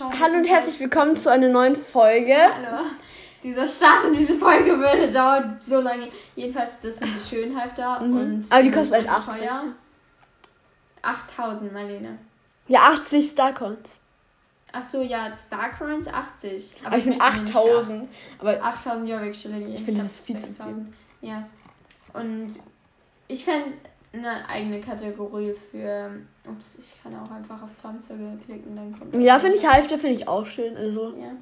Hallo und herzlich willkommen zu einer neuen Folge. Hallo. Dieser Start in diese Folge würde dauert so lange. Jedenfalls, das sind die Schönhalfter. Mhm. Und Aber die sind kosten halt recht 80. teuer. 8000, Marlene. Ja, 80 Starcoins. Ach so, ja, Starcoins 80. Aber ich finde möchte nicht 8000. Aber 8000 Jorvik-Schilling. Ich finde, das ist viel zu 6000. Ja. Und ich fände eine eigene Kategorie für. Ups, ich kann auch einfach auf Zaumzeuge klicken, dann kommt. ja, finde ich Halfter finde ich auch schön. Also, Ja.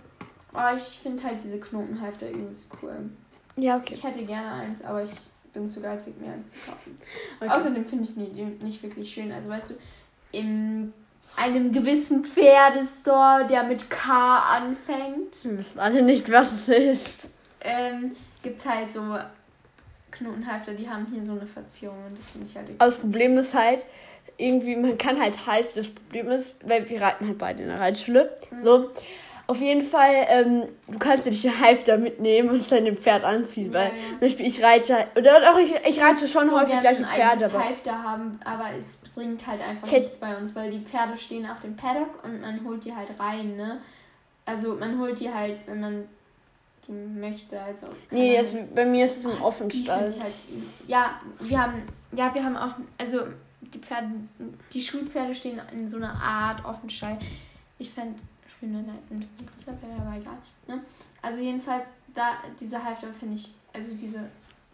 Aber ich finde halt diese Knotenhalfter übelst cool. ja, okay. Ich hätte gerne eins, aber ich bin zu geizig, mir eins zu kaufen. okay. Außerdem finde ich die nicht wirklich schön. Also weißt du, in einem gewissen Pferdestore, der mit K anfängt, Wir wissen alle nicht, was es ist. ähm, gibt es halt so Knotenhalfter, die haben hier so eine Verzierung und das finde ich halt Aber das Problem ist halt, irgendwie, man kann halt Halfter. Das Problem ist, weil wir reiten halt beide in der Reitschule. So. Auf jeden Fall, ähm, du kannst dir nicht den Halfter mitnehmen und es dann dem Pferd anziehen, Ja, weil ja. zum Beispiel ich reite, oder auch ich, ich reite schon so häufig gleich ein Pferd, aber Halfter haben, aber es bringt halt einfach Ich hätte- nichts bei uns, weil die Pferde stehen auf dem Paddock und man holt die halt rein, ne? Also man holt die halt, wenn man möchte, also. nee, jetzt, bei mir ist es ein Die Offenstall. halt, ja, wir haben, ja, wir haben auch, also die Pferde, die Schulpferde stehen in so einer Art Offenstall. Ich fände schön, wenn da ein bisschen größer wäre, aber egal. Ne? Also jedenfalls, da, diese Halfter finde ich, also diese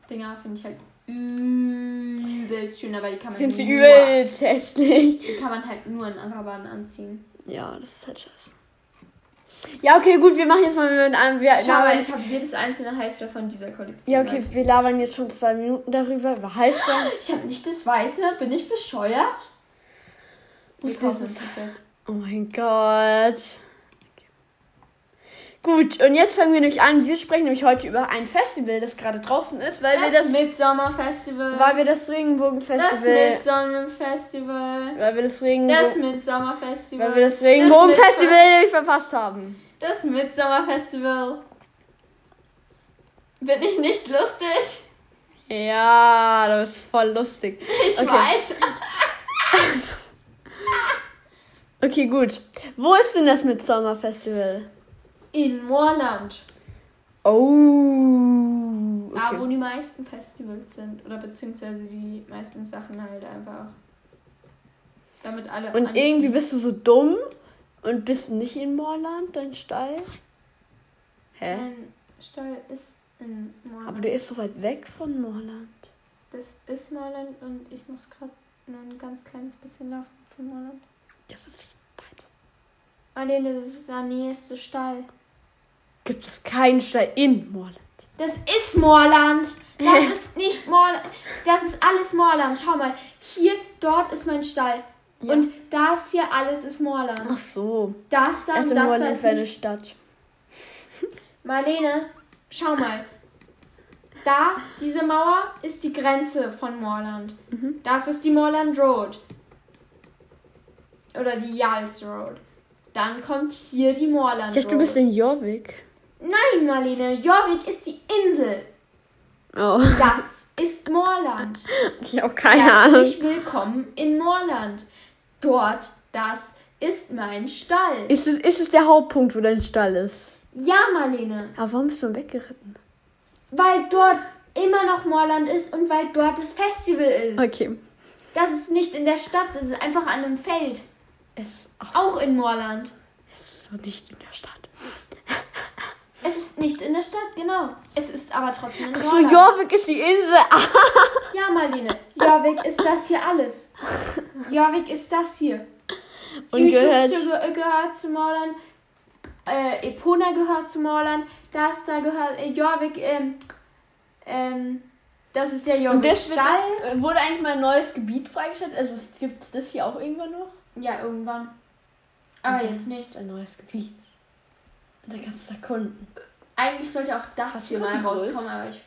Dinger finde ich halt übelst schön, aber die kann man Ich finde sie nur, übelst hässlich. die kann man halt nur in Arabern anziehen. Ja, das ist halt scheiße. Ja, okay, gut, wir machen jetzt mal mit einem. Wir Schau labern, ich habe jedes einzelne Halfter von dieser Kollektion. ja, okay, wir labern jetzt schon zwei Minuten darüber. Über Halfter. Ich habe nicht das Weiße, bin ich bescheuert? Dieses- uns das jetzt. Oh mein Gott. Gut, und jetzt fangen wir nämlich an. Wir sprechen nämlich heute über ein Festival, das gerade draußen ist, weil wir Das das. Midsommerfestival. Weil wir das Das Regenbogenfestival. Midsommerfestival. Weil wir das Das Regenbogen. Midsommerfestival. Weil wir das Regenbogenfestival nämlich verpasst haben. Das Midsommerfestival. Bin ich nicht lustig? Ja, das ist voll lustig. Ich Okay. weiß. Okay, gut. Wo ist denn das Midsommer-Festival? In Moorland. Oh. Da, wo Okay. die meisten Festivals sind. Oder beziehungsweise die meisten Sachen halt einfach. Damit alle. Und irgendwie bist du so dumm und bist nicht in Moorland, dein Stall? Hä? Mein Stall ist in Moorland. Aber der ist so weit weg von Moorland. Das ist Moorland und ich muss gerade nur ein ganz kleines bisschen laufen von Moorland. Das ist weit. Marlene, das ist der nächste Stall. Gibt es keinen Stall in Moorland? Das ist Moorland. Das ist nicht Moorland. Das ist alles Moorland. Schau mal. Hier, dort ist mein Stall. Ja. Und das hier alles ist Moorland. Ach so. Das dann, dachte, das da Moorland ist wäre eine. Stadt. Marlene, schau mal. Da, diese Mauer ist die Grenze von Moorland. Mhm. Das ist die Moorland Road. Oder die Jals Road. Dann kommt hier die Moorland Ich dachte, Road. du bist in Jorvik. Nein, Marlene, Jorvik ist die Insel. Oh. Das ist Moorland. Ich habe keine Ahnung. Herzlich willkommen in Moorland. Dort, das ist mein Stall. Ist es, ist es der Hauptpunkt, wo dein Stall ist? Ja, Marlene. Aber warum bist du weggeritten? Weil dort immer noch Moorland ist und weil dort das Festival ist. Okay. Das ist nicht in der Stadt, das ist einfach an einem Feld. Es ist auch, Auch in Moorland. es ist so nicht in der Stadt. Es ist nicht in der Stadt, genau. Es ist aber trotzdem in Ach so. Jorvik ist die Insel. Ja, Marlene. Jorvik ist das hier alles. Jorvik ist das hier. Und Südhüfte gehört- ge gehört zu Moorland. Äh, Epona gehört zu Moorland. Das da gehört. Äh, Jorvik, ähm. Ähm. Das ist der Und Jorvik das, wird Stall. das, äh, wurde eigentlich mal ein neues Gebiet freigestellt? Also gibt es das hier auch irgendwann noch? Ja, irgendwann. Aber jetzt nicht. Ein neues Gebiet. Und da kannst du es erkunden. Eigentlich sollte auch das Hast hier mal rauskommen, aber ich.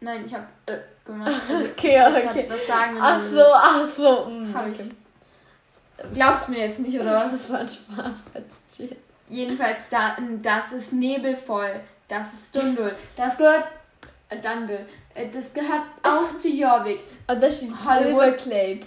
Nein, ich hab äh, gemacht. Also, Okay, ich okay. was sagen Ach dann. so, ach so. mm, Hab ich. okay. Glaubst du mir jetzt nicht, oder was? Das war ein Spaß. Jedenfalls, da, das ist nebelvoll. Das ist Dundul. Das gehört. Äh, Dundul. Äh, Das gehört auch zu Jorvik. Und da steht Hollywood. Silverclade.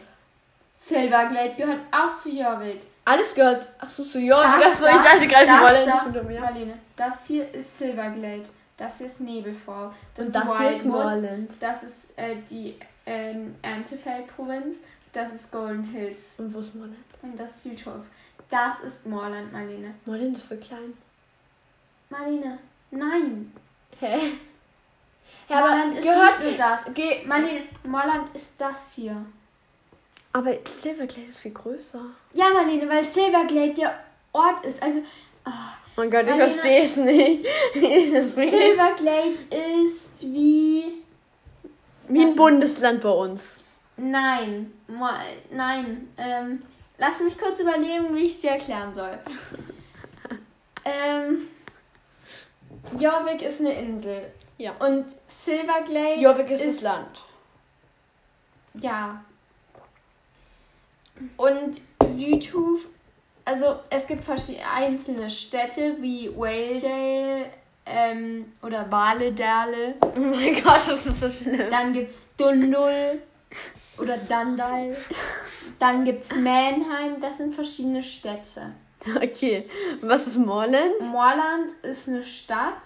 Silverglade gehört auch zu Jorvik. Alles gehört. Achso, zu Jorvik. Das Achso, ich da- dachte gerade, wir das wollen nicht um, ja. Marlene, das hier ist Silverglade. Das hier ist Nebelfall. Das Und das hier ist Moorland. Das ist äh, die ähm, Erntefeld-Provinz. Das ist Golden Hills. Und wo ist Moorland? Und das ist Südhof. Das ist Moorland, Marlene. Moorland ist voll klein. Marlene, nein. Hä? Ja, aber Moorland ist gehört. nicht nur das. Geh, Marlene, Moorland ist das hier. Aber Silverglade ist viel größer. Ja, Marlene, weil Silverglade der Ort ist. Also, Oh mein Gott, ich Marlene- verstehe es nicht. Silverglade ist wie. wie ein Bundesland bei uns. Nein, Mo- nein. Ähm, lass mich kurz überlegen, wie ich es dir erklären soll. ähm, Jorvik ist eine Insel. Ja. Und Silverglade Jorvik ist das Land. Ja. Und Südhof, also es gibt verschiedene einzelne Städte wie Waledale ähm, oder Waledale. Oh mein Gott, das ist so schlimm. Dann gibt's Dundul oder Dundal. Dann gibt's Mannheim. Das sind verschiedene Städte. Okay. Was ist Moorland? Moorland ist eine Stadt.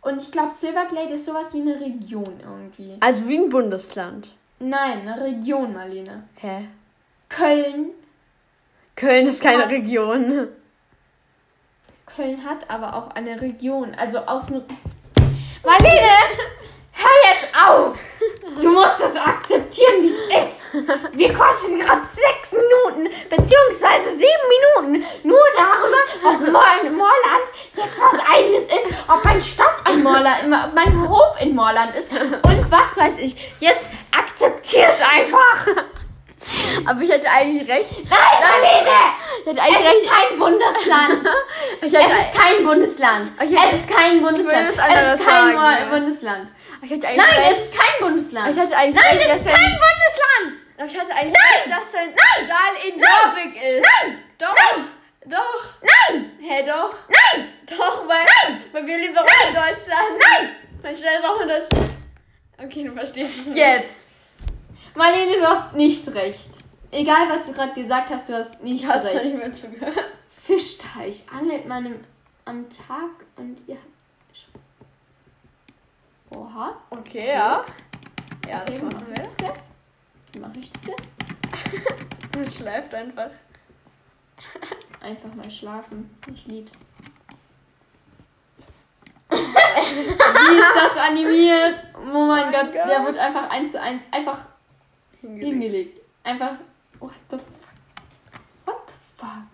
Und ich glaube, Silverglade ist sowas wie eine Region irgendwie. Also wie ein Bundesland. Nein, eine Region, Marlene. Hä? Köln. Köln ist keine. Region. Köln hat aber auch eine Region. Also aus. Marlene! Hör jetzt auf! Du musst das akzeptieren, wie es ist. Wir quatschen gerade sechs Minuten, beziehungsweise sieben Minuten nur darüber, ob Moor- Moorland jetzt was eigenes ist, ob meine Stadt ein Moorland, ob mein Hof in Moorland ist und was weiß ich. Jetzt akzeptier es einfach. Aber ich hatte eigentlich recht. Nein, Marlene! Es eigentlich ist recht. kein Bundesland. Es ist kein Bundesland. Es ist kein Bundesland. Es ist kein sagen, Mo- Bundesland. ich hatte eigentlich Nein, recht. es ist kein Bundesland. Ich hatte eigentlich Nein, recht, es ist kein Bundesland. Aber ich hatte eigentlich Nein! recht, dass dein Nein! Stahl in Nein! Jorvik ist. Nein! Doch. Nein! Doch. Nein! Hä, doch. Nein! Doch, weil, Nein! weil wir leben auch in Deutschland. Nein! Mein Stahl ist auch in Deutschland. Okay, du verstehst es. Jetzt. Marlene, du hast nicht recht. Egal, was du gerade gesagt hast, du hast nicht Ich hast recht. nicht mehr zugehört. Fischteich angelt man im, am Tag und ihr habt. Oha. Okay, ja. Ja, das Okay, machen mach wir. ich das jetzt? Wie mache ich das jetzt? Es schleift einfach. Einfach mal schlafen. Ich lieb's. Wie ist das animiert? Oh mein mein Gott, Gott. der wird einfach eins zu eins einfach Hingelegt. hingelegt. Einfach. What the fuck? What the fuck?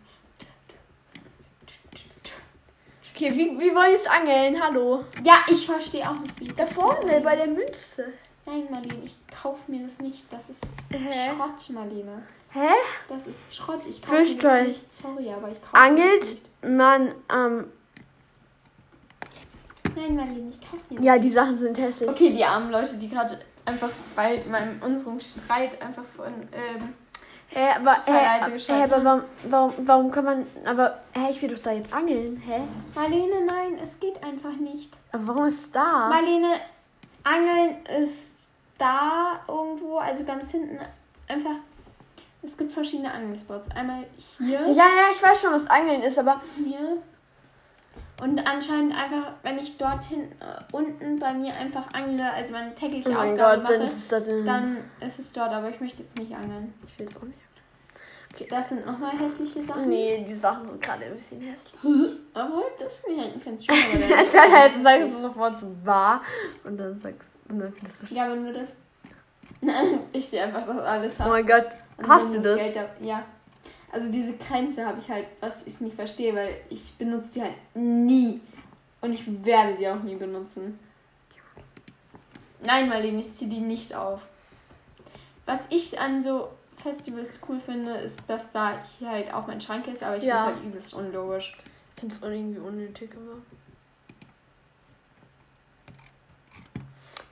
Okay, wie, wie wollen jetzt angeln? Hallo. Ja, ich verstehe auch nicht, wie. Da vorne, bei der Münze. Nein, Marlene, ich kaufe mir das nicht. Das ist Hä? Schrott, Marlene. Hä? Das ist Schrott. Ich kaufe mir das nicht. Sorry, aber ich kaufe mir das Angelt nicht. man am. Nein, Marlene, ich kaufe mir das ja, die Sachen sind hässlich. Okay, die armen Leute, die gerade einfach bei meinem, unserem Streit einfach von. Ähm, Hä, aber, hä, geschaltet. aber warum, warum, warum kann man. Aber, hä, ich will doch da jetzt angeln. Hä? Marlene, nein, es geht einfach nicht. Aber warum ist es da? Marlene, Angeln ist da irgendwo, also ganz hinten einfach. Es gibt verschiedene Angelspots. Einmal hier, Ja, ja, ich weiß schon, was Angeln ist, aber. hier. Und anscheinend einfach, wenn ich dorthin äh, unten bei mir einfach angle, also meine tägliche Oh mein Aufgabe Gott, dann mache, ist es da drin. dann ist es dort, aber ich möchte jetzt nicht angeln. ich will es auch nicht. Das sind nochmal hässliche Sachen. Nee, die Sachen sind gerade ein bisschen hässlich. Obwohl, das finde ich ganz schön. Aber Das dann- du sagst du sofort so wahr und dann sagst und dann findest du ja, aber nur das. Ich dir einfach das alles Oh habe. mein Gott, hast dann du das? Geld da- ja. Also diese Grenze habe ich halt, was ich nicht verstehe, weil ich benutze die halt nie. Und ich werde die auch nie benutzen. Nein, Marlene, ich ziehe die nicht auf. Was ich an so Festivals cool finde, ist, dass da hier halt auch mein Schrank ist, aber ich Ja. finde es halt übelst unlogisch. Ich finde es irgendwie unnötig immer.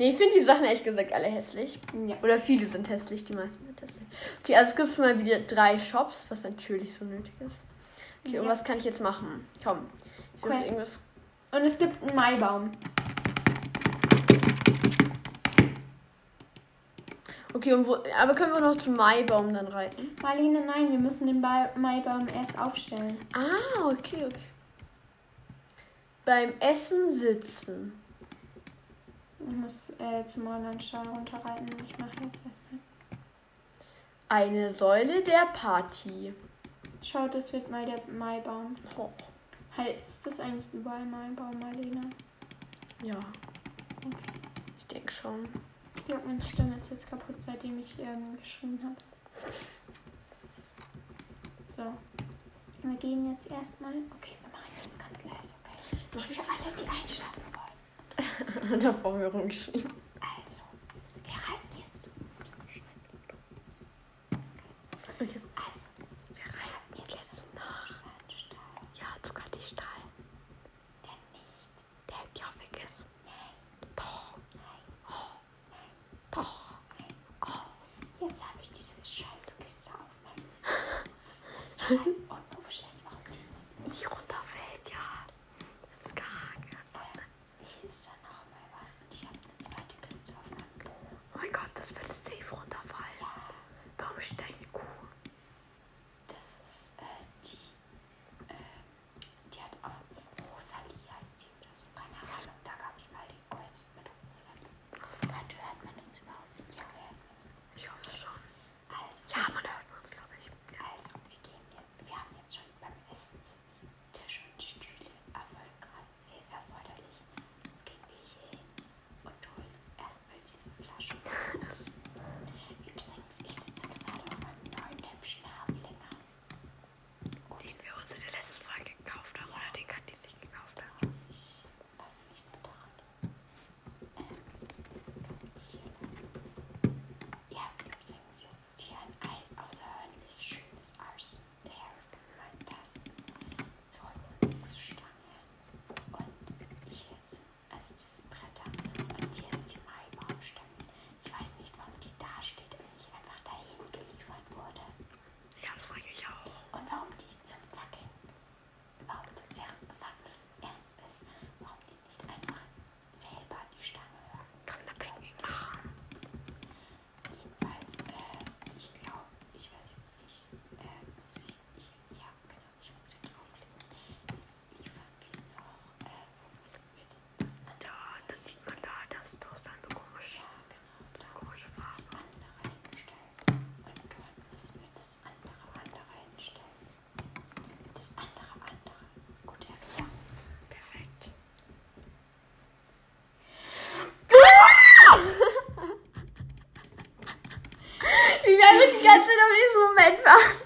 Nee, ich finde die Sachen echt gesagt alle hässlich. Ja. Oder viele sind hässlich, die meisten sind hässlich. Okay, also es gibt mal wieder drei Shops, was natürlich so nötig ist. Okay, ja. und was kann ich jetzt machen? Komm. Quests. Und es gibt einen Maibaum. Okay, und wo, aber können wir noch zum Maibaum dann reiten? Marlene, nein, wir müssen den ba Maibaum erst aufstellen. Ah, okay, okay. Beim Essen sitzen muss äh, zum Online-Schau runterreiten. Ich mache jetzt erstmal. Eine Säule der Party. Schaut, das wird mal der Maibaum. Oh. Heißt das eigentlich überall Maibaum, Marlena? Ja. Okay. Ich denke schon. Ich glaube, meine Stimme ist jetzt kaputt, seitdem ich ähm, geschrieben habe. So. Wir gehen jetzt erstmal. Okay, wir machen jetzt ganz leise, okay? Mach für alle, die einschlafen wollen. davor mir rumgeschrieben. gespannt.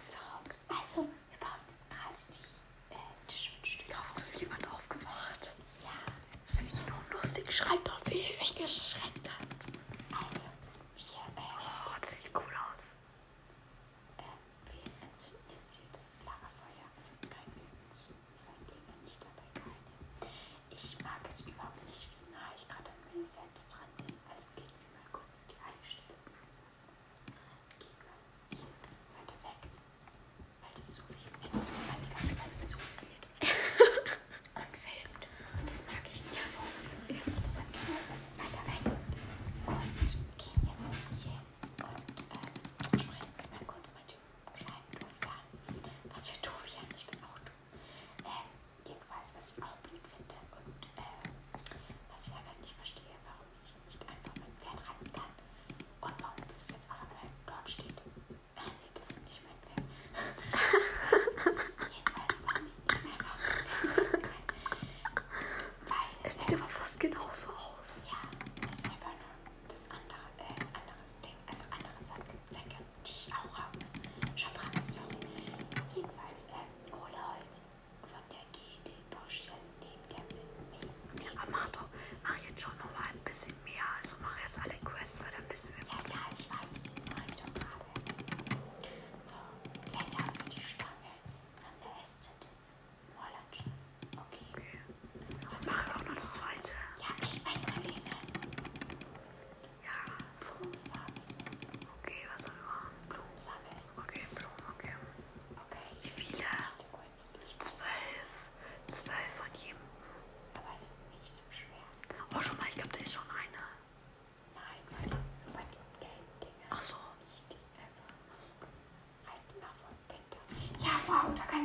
So, also, wir bauen jetzt gerade die äh, Tischwindstücke. Ich hoffe, es ist jemand aufgewacht. Ja. Das finde ich noch lustig. Schreibt doch, wie ich mich geschreckt habe.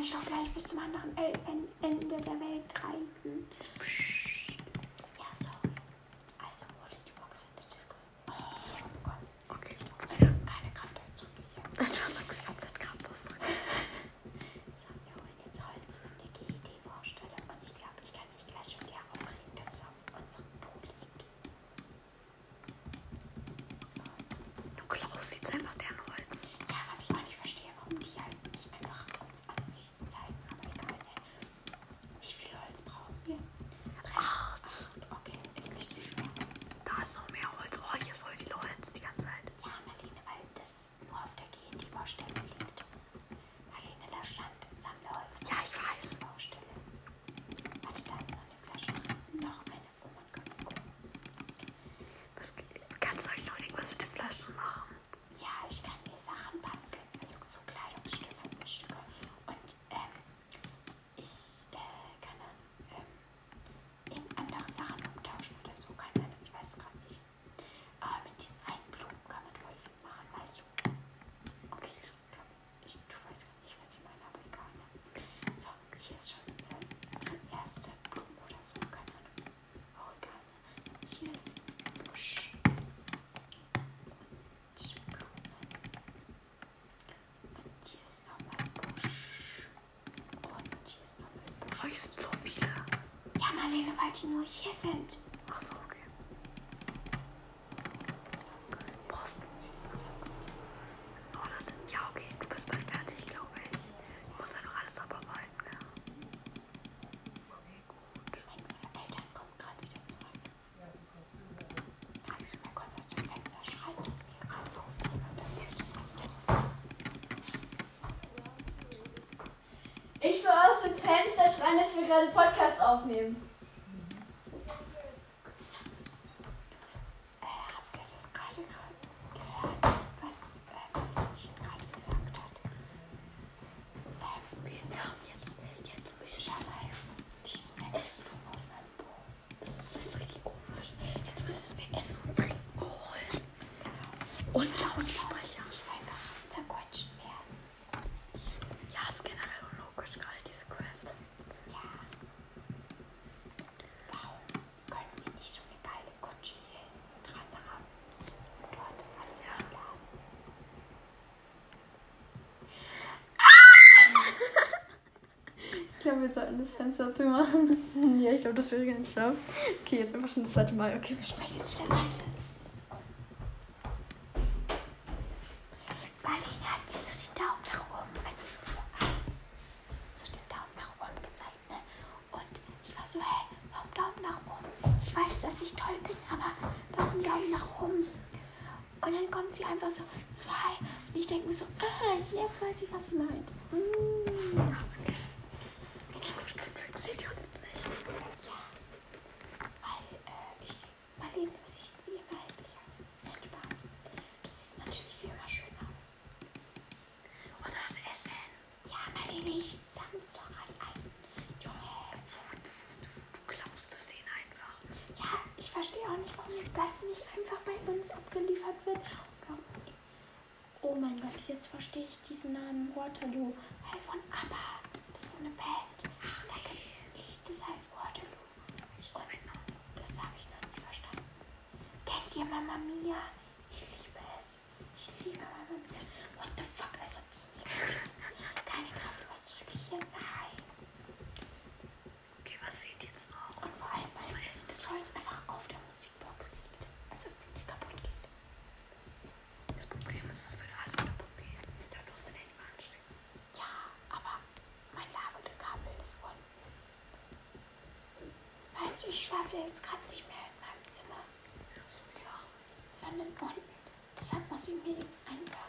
Ich Stoff gleich bis zum anderen Ende der Welt. Kollege, weil die nur hier sind. Ach so, okay. Brauchst oh, das sind, ja, okay, du bist bald fertig, glaube ich. Ich muss einfach alles abarbeiten, ja. Okay, gut. Meine Eltern kommen gerade wieder zurück. Kannst du mal kurz aus dem Fenster schreien, dass wir gerade aufnehmen und dass ich Ich soll aus dem Fenster schreien, dass wir gerade Podcast aufnehmen. Ich glaube, wir sollten das Fenster zu machen. ja, ich glaube, das wäre ganz schlau. Okay, jetzt einfach schon das zweite Mal. Okay, wir sprechen jetzt wieder leise. Marlene hat mir so den Daumen nach oben, also so für eins, so den Daumen nach oben gezeigt. Ne? Und ich war so, hä, warum Daumen nach oben? Ich weiß, dass ich toll bin, aber warum Daumen nach oben? Und dann kommt sie einfach so, zwei. Und ich denke mir so, ah, jetzt weiß ich, was sie meint. Mmh. 他就 ja jetzt gerade nicht mehr in meinem Zimmer. Ja, sondern unten. Deshalb muss ich mir jetzt einbauen.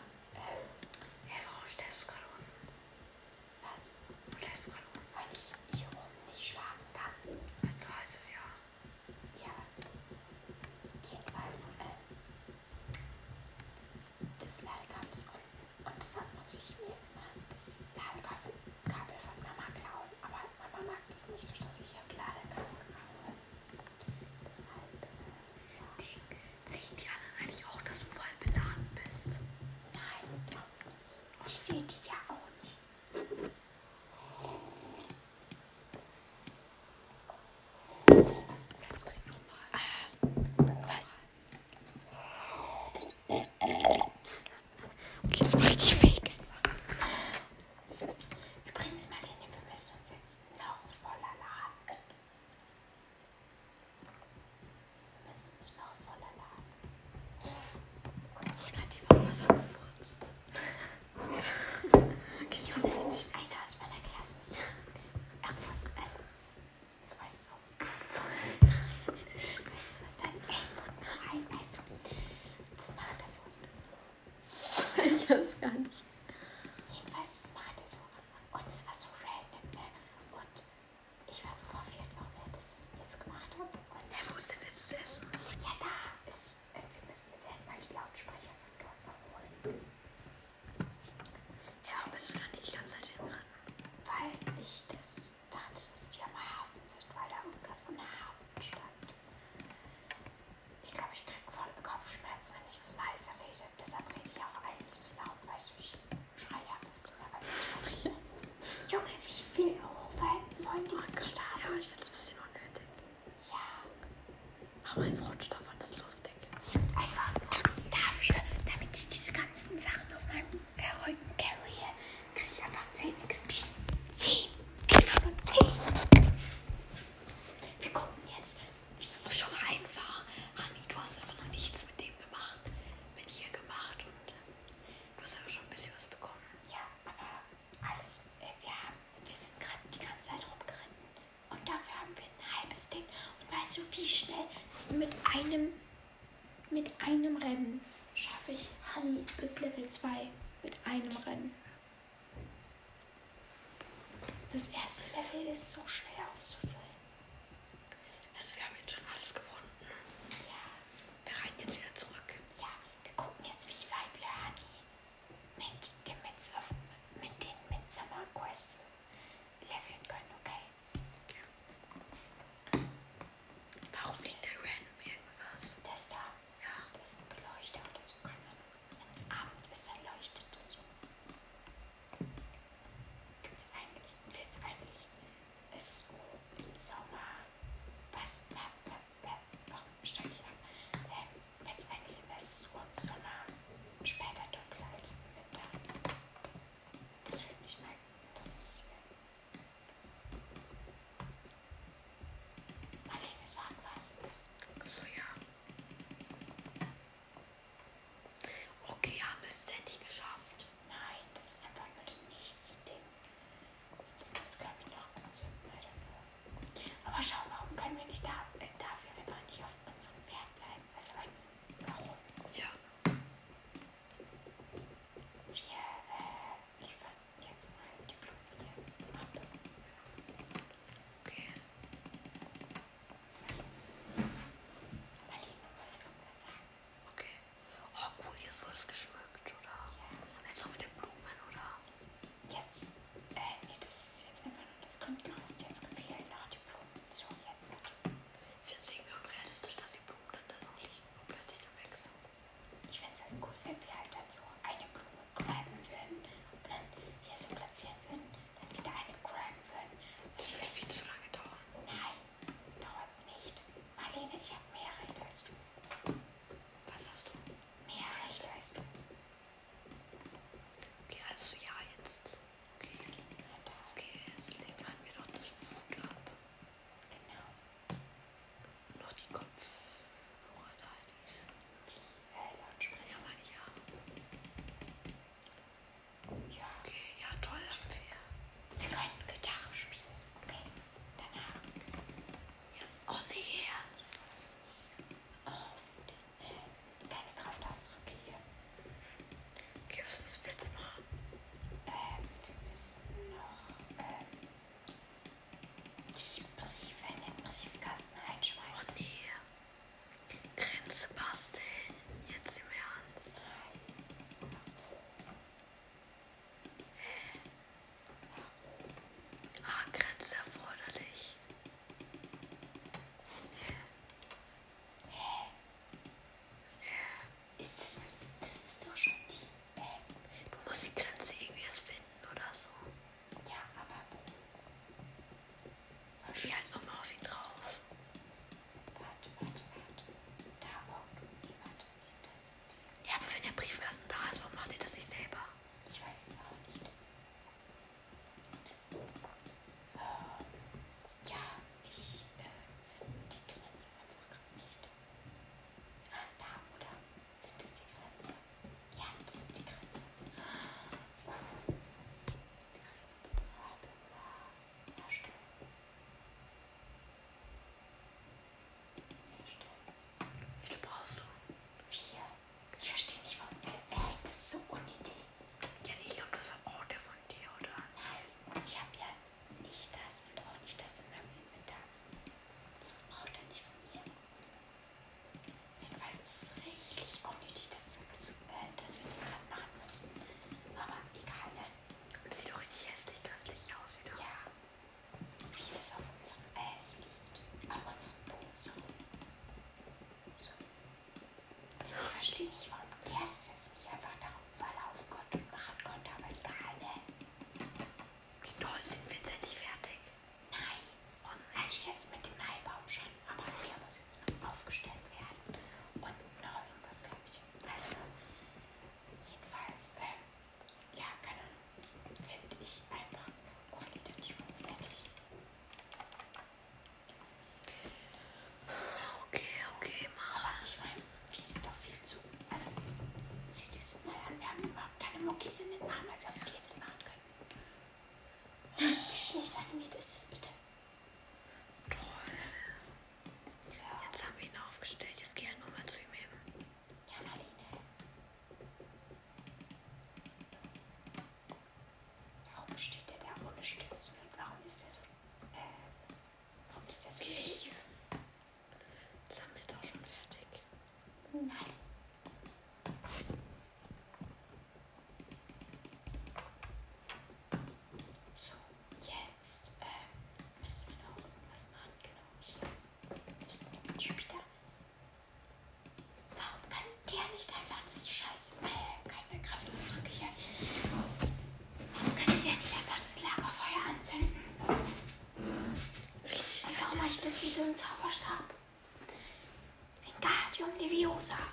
usar.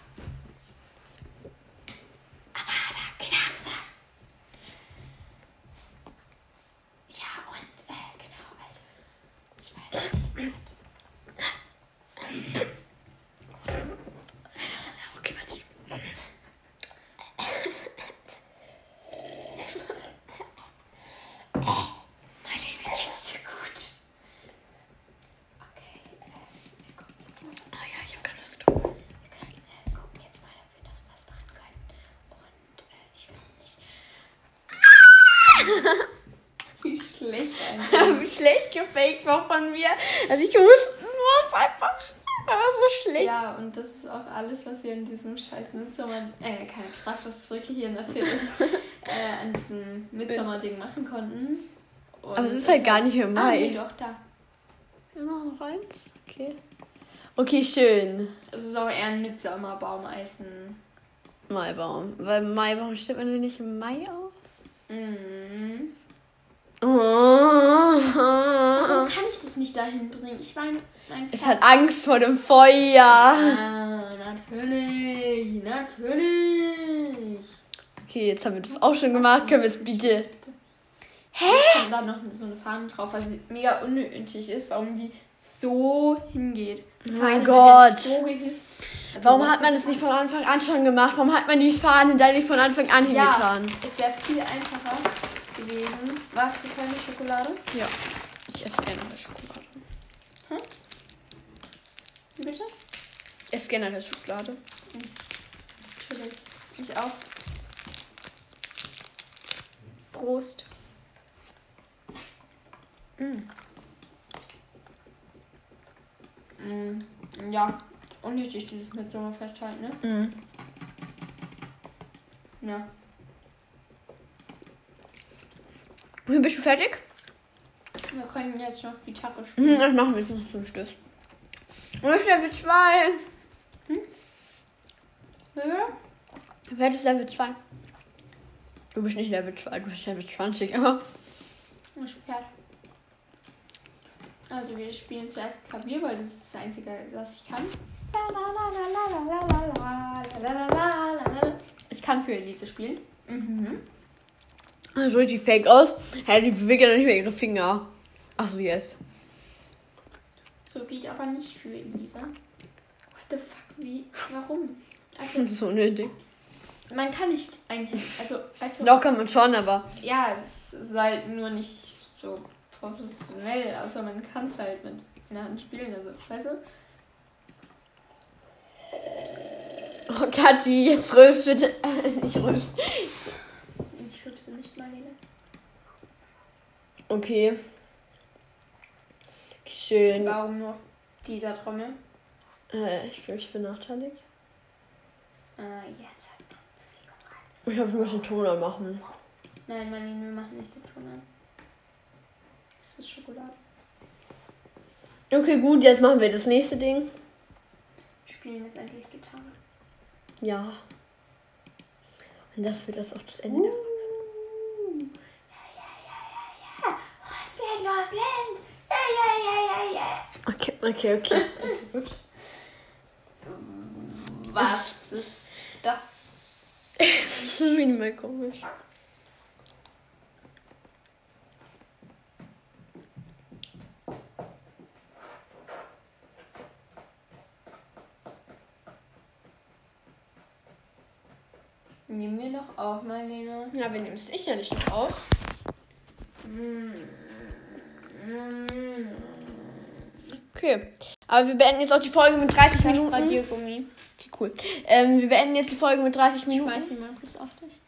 Wie schlecht einfach. Wie schlecht gefaked war von mir. Also ich wusste nur einfach. War so schlecht. Ja, und das ist auch alles, was wir in diesem scheiß Midsommar, äh, keine Kraft, das drücke hier natürlich, äh, an diesem Midsommar-Ding machen konnten. Und Aber es ist halt gar nicht mehr Ah, nee, Mai. doch, da. Ja, noch eins? Okay. Okay, schön. Es ist auch eher ein Midsommerbaum als ein. Maibaum. Weil Maibaum stimmt man nicht im Mai auf? Mm. Oh. Warum kann ich das nicht dahin bringen? Ich meine, mein Es hat Angst vor dem Feuer. Ah, natürlich, natürlich. Okay, jetzt haben wir das auch schon gemacht. Können wir es bitte. Hä? Und da noch so eine Fahne drauf, was mega unnötig ist, warum die so hingeht. Mein Gott. So. Also, Warum hat man das nicht von Anfang an schon gemacht? Warum hat man die Fahne da nicht von Anfang an Ja, hingetan? es wäre viel einfacher. Magst du keine Schokolade? Ja. Ich esse generell Schokolade. Wie bitte? Ich esse generell Schokolade. Natürlich. Ich auch. Prost. Mm. Ja, unnötig dieses Midsommerfest halt, ne? Mhm. Ja. Wie bist du fertig? Wir können jetzt noch Gitarre spielen. Mhm, das machen wir jetzt noch zum Schluss. Und ich Level 2. Ja. Wer ist Level 2? Du bist nicht Level 2, du bist Level 20, aber. Ich Pferd. Also wir spielen zuerst Klavier, weil das ist das Einzige, was ich kann. Ich kann für Elise spielen. Mhm. Das sieht richtig fake aus. Hä, die bewegt ja nicht mehr ihre Finger. Achso, jetzt. So geht aber nicht für Elisa. What the fuck? Wie? Warum? Das Also, ist so nötig. man kann nicht einhängen. Also, weißt du, Doch kann man schon, aber. ja, es ist halt nur nicht so professionell, außer man kann es halt mit einer Hand spielen. Also, weißt du? Oh, Kathi, jetzt rülpst bitte. nicht rülpst. Nicht, Marlene. Okay. Schön. Warum nur auf dieser Trommel? Äh, ich fühle mich benachteiligt. Ah, jetzt hat man. Ich glaube, ich muss den Ton anmachen. Nein, Marlene, wir machen nicht den Ton an. Das ist Schokolade. Okay, gut, jetzt machen wir das nächste Ding. Wir spielen jetzt endlich Gitarre. Ja. Und das wird das auch das Ende Uh. Ja, ja, ja, ja, ja. Rosland, Rosland. Ja, ja, ja, ja, ja. Okay, okay, okay. Gut. Was ist das? Das ist minimal komisch. Nehmen wir noch auf, Marlene. Ja, wir nehmen es sicher nicht noch auf. Okay. Aber wir beenden jetzt auch die Folge mit 30 Das Minuten. Radiergummi. Okay, cool. Ähm, wir beenden jetzt die Folge mit 30 Minuten. Schmeiß sie mal kurz auf dich.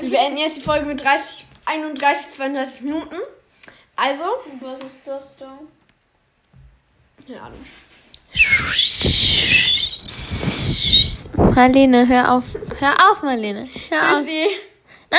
Wir beenden jetzt die Folge mit 30, 31, 32 Minuten. Also. Was ist das da? Keine Ahnung. Marlene, hör auf. Hör auf, Marlene. Hör auf. Tschüssi.